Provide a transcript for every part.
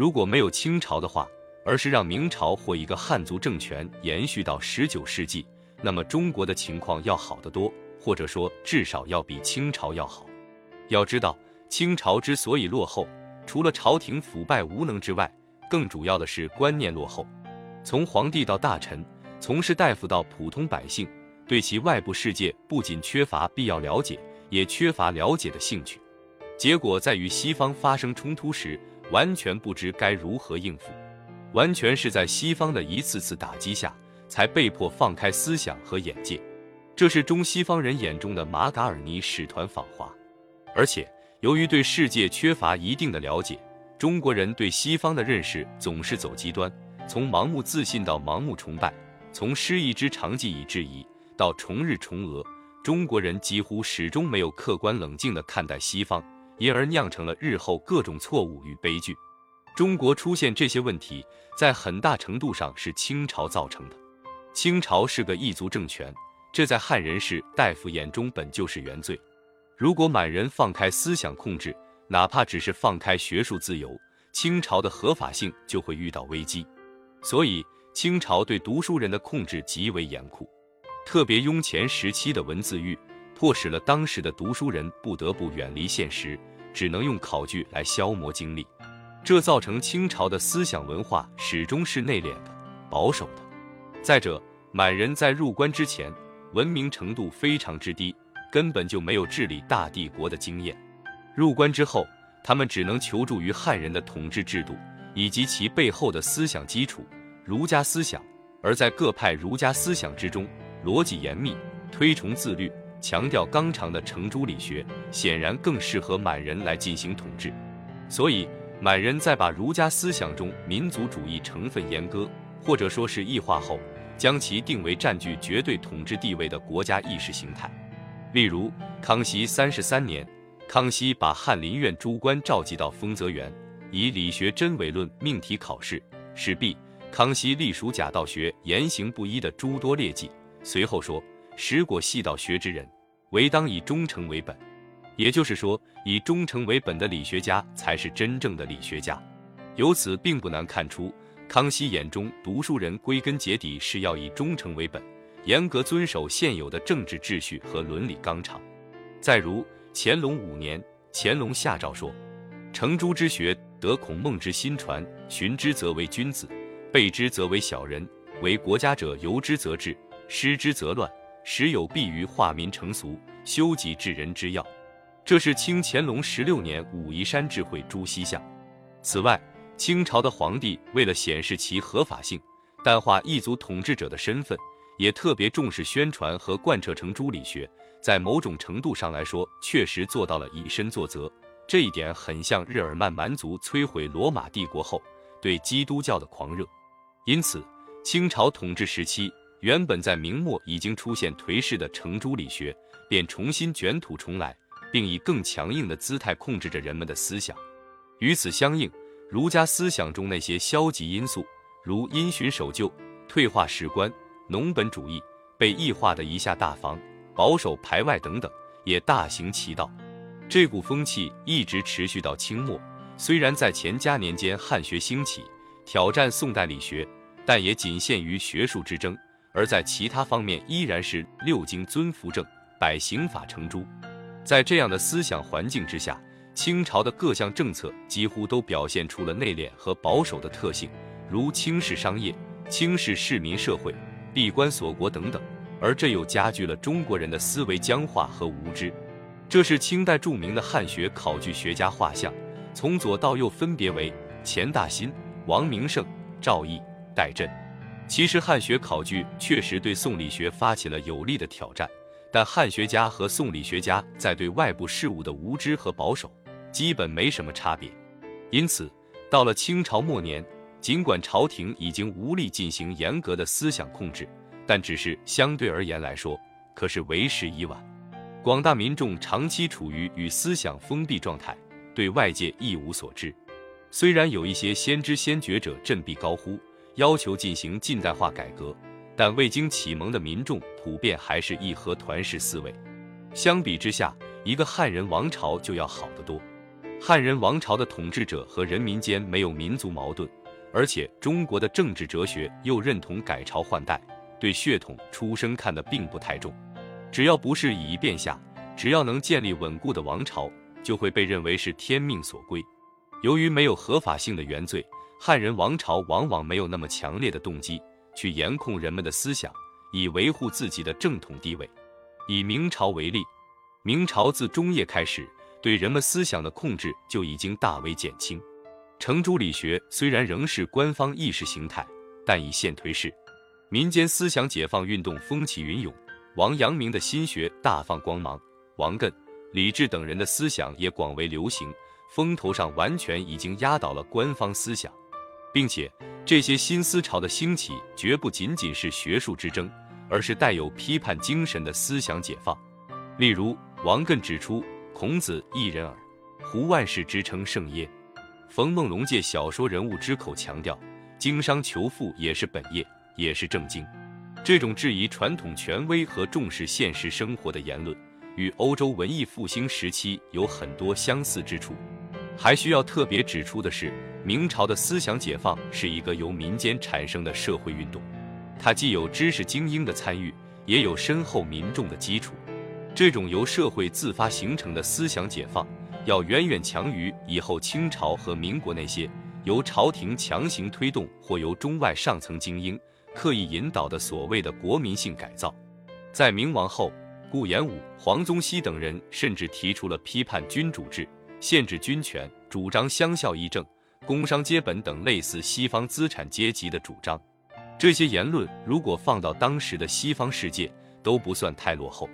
如果没有清朝的话，而是让明朝或一个汉族政权延续到十九世纪，那么中国的情况要好得多，或者说至少要比清朝要好。要知道，清朝之所以落后，除了朝廷腐败无能之外，更主要的是观念落后。从皇帝到大臣，从士大夫到普通百姓，对其外部世界不仅缺乏必要了解，也缺乏了解的兴趣。结果在与西方发生冲突时，完全不知该如何应付，完全是在西方的一次次打击下，才被迫放开思想和眼界。这是中西方人眼中的马嘎尔尼使团访华。而且，由于对世界缺乏一定的了解，中国人对西方的认识总是走极端。从盲目自信到盲目崇拜，从失意之长技以质疑到重日重俄，中国人几乎始终没有客观冷静地看待西方，因而酿成了日后各种错误与悲剧。中国出现这些问题，在很大程度上是清朝造成的。清朝是个异族政权，这在汉人士大夫眼中本就是原罪。如果满人放开思想控制，哪怕只是放开学术自由，清朝的合法性就会遇到危机。所以，清朝对读书人的控制极为严酷，特别雍乾时期的文字狱，迫使了当时的读书人不得不远离现实，只能用考据来消磨精力。这造成清朝的思想文化始终是内敛的、保守的。再者，满人在入关之前，文明程度非常之低，根本就没有治理大帝国的经验。入关之后，他们只能求助于汉人的统治制度。以及其背后的思想基础，儒家思想。而在各派儒家思想之中，逻辑严密，推崇自律，强调纲常的程朱理学，显然更适合满人来进行统治。所以，满人在把儒家思想中民族主义成分阉割，或者说是异化后，将其定为占据绝对统治地位的国家意识形态。例如，康熙三十三年，康熙把翰林院诸官召集到丰泽园。以理学真伪论命题考试，使毕。康熙隶属假道学言行不一的诸多劣迹。随后说：“实果系道学之人，唯当以忠诚为本。”也就是说，以忠诚为本的理学家才是真正的理学家。由此并不难看出，康熙眼中读书人归根结底是要以忠诚为本，严格遵守现有的政治秩序和伦理纲常。再如乾隆五年，乾隆下诏说：“程朱之学。”得孔孟之心传，循之则为君子，背之则为小人。为国家者，由之则治，失之则乱，时有必于化民成俗，修己治人之要。这是清乾隆十六年武夷山智慧朱熹像。此外，清朝的皇帝为了显示其合法性，淡化异族统治者的身份，也特别重视宣传和贯彻程朱理学。在某种程度上来说，确实做到了以身作则。这一点很像日耳曼蛮族摧毁罗马帝国后对基督教的狂热，因此清朝统治时期原本在明末已经出现颓势的程朱理学，便重新卷土重来，并以更强硬的姿态控制着人们的思想。与此相应，儒家思想中那些消极因素，如因循守旧、退化史观、农本主义、被异化的一下大防、保守排外等等，也大行其道。这股风气一直持续到清末，虽然在乾嘉年间汉学兴起，挑战宋代理学，但也仅限于学术之争；而在其他方面依然是六经尊服正，百刑法成朱。在这样的思想环境之下，清朝的各项政策几乎都表现出了内敛和保守的特性，如轻视商业、轻视市民社会、闭关锁国等等，而这又加剧了中国人的思维僵化和无知。这是清代著名的汉学考据学家画像，从左到右分别为钱大新、王明胜、赵翼、戴震。其实汉学考据确实对宋理学发起了有力的挑战，但汉学家和宋理学家在对外部事物的无知和保守基本没什么差别。因此，到了清朝末年，尽管朝廷已经无力进行严格的思想控制，但只是相对而言来说，可是为时已晚。广大民众长期处于与思想封闭状态，对外界一无所知。虽然有一些先知先觉者振臂高呼，要求进行近代化改革，但未经启蒙的民众普遍还是义和团式思维。相比之下，一个汉人王朝就要好得多。汉人王朝的统治者和人民间没有民族矛盾，而且中国的政治哲学又认同改朝换代，对血统出生看得并不太重。只要不是以一变下，只要能建立稳固的王朝，就会被认为是天命所归。由于没有合法性的原罪，汉人王朝往往没有那么强烈的动机去严控人们的思想，以维护自己的正统地位。以明朝为例，明朝自中叶开始，对人们思想的控制就已经大为减轻。程朱理学虽然仍是官方意识形态，但已现颓势，民间思想解放运动风起云涌。王阳明的心学大放光芒，王艮、李治等人的思想也广为流行，风头上完全已经压倒了官方思想，并且这些新思潮的兴起绝不仅仅是学术之争，而是带有批判精神的思想解放。例如，王艮指出：“孔子一人耳，胡万世之称圣耶？”冯梦龙借小说人物之口强调：“经商求富也是本业，也是正经。”这种质疑传统权威和重视现实生活的言论，与欧洲文艺复兴时期有很多相似之处。还需要特别指出的是，明朝的思想解放是一个由民间产生的社会运动，它既有知识精英的参与，也有深厚民众的基础。这种由社会自发形成的思想解放，要远远强于以后清朝和民国那些由朝廷强行推动或由中外上层精英。刻意引导的所谓的国民性改造，在明亡后，顾炎武、黄宗羲等人甚至提出了批判君主制、限制军权、主张乡校议政、工商接本等类似西方资产阶级的主张。这些言论如果放到当时的西方世界，都不算太落后。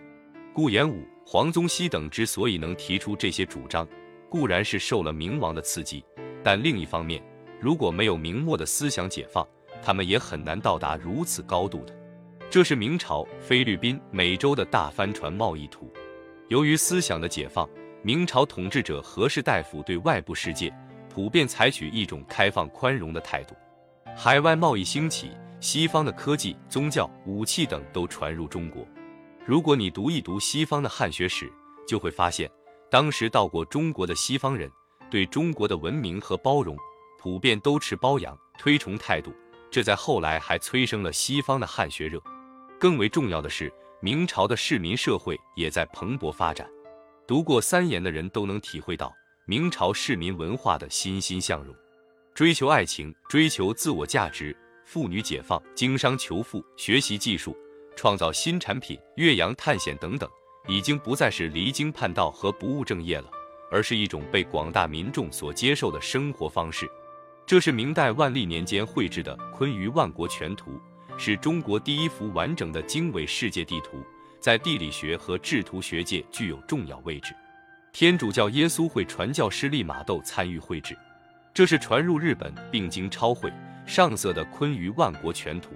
顾炎武、黄宗羲等之所以能提出这些主张，固然是受了明王的刺激，但另一方面，如果没有明末的思想解放，他们也很难到达如此高度的。这是明朝菲律宾、美洲的大帆船贸易图。由于思想的解放，明朝统治者和士大夫对外部世界普遍采取一种开放宽容的态度。海外贸易兴起，西方的科技、宗教、武器等都传入中国。如果你读一读西方的汉学史，就会发现，当时到过中国的西方人对中国的文明和包容，普遍都持包养、推崇态度。这在后来还催生了西方的汉学热。更为重要的是，明朝的市民社会也在蓬勃发展。读过三言的人都能体会到明朝市民文化的欣欣向荣，追求爱情，追求自我价值，妇女解放，经商求富，学习技术，创造新产品，岳阳探险等等，已经不再是离经叛道和不务正业了，而是一种被广大民众所接受的生活方式。这是明代万历年间绘制的《坤舆万国全图》，是中国第一幅完整的经纬世界地图，在地理学和制图学界具有重要位置。天主教耶稣会传教士利玛窦参与绘制，这是传入日本并经抄绘上色的《坤舆万国全图》。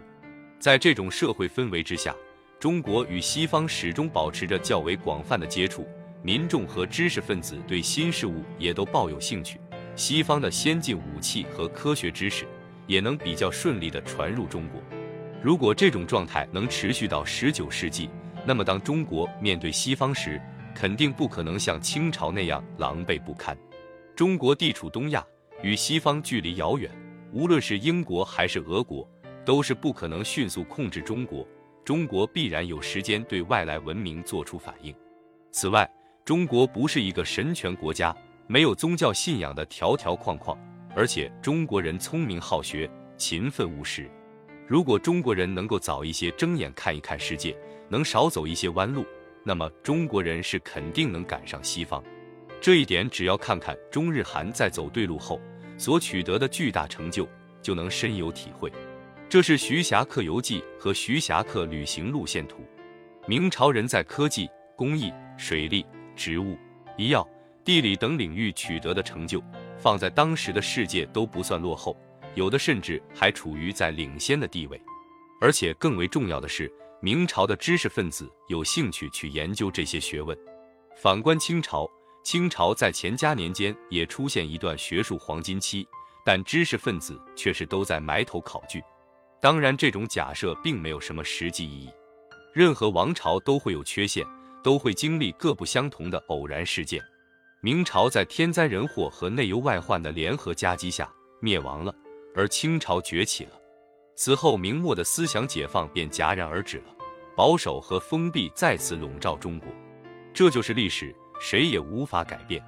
在这种社会氛围之下，中国与西方始终保持着较为广泛的接触，民众和知识分子对新事物也都抱有兴趣。西方的先进武器和科学知识也能比较顺利地传入中国。如果这种状态能持续到十九世纪，那么当中国面对西方时，肯定不可能像清朝那样狼狈不堪。中国地处东亚，与西方距离遥远，无论是英国还是俄国，都是不可能迅速控制中国。中国必然有时间对外来文明做出反应。此外，中国不是一个神权国家。没有宗教信仰的条条框框，而且中国人聪明好学、勤奋务实。如果中国人能够早一些睁眼看一看世界，能少走一些弯路，那么中国人是肯定能赶上西方。这一点，只要看看中日韩在走对路后所取得的巨大成就，就能深有体会。这是徐霞客游记和徐霞客旅行路线图。明朝人在科技、工艺、水利、植物、医药。地理等领域取得的成就，放在当时的世界都不算落后，有的甚至还处于在领先的地位。而且更为重要的是，明朝的知识分子有兴趣去研究这些学问。反观清朝，清朝在乾嘉年间也出现一段学术黄金期，但知识分子却是都在埋头考据。当然，这种假设并没有什么实际意义。任何王朝都会有缺陷，都会经历各不相同的偶然事件。明朝在天灾人祸和内忧外患的联合夹击下灭亡了，而清朝崛起了。此后，明末的思想解放便戛然而止了，保守和封闭再次笼罩中国。这就是历史，谁也无法改变。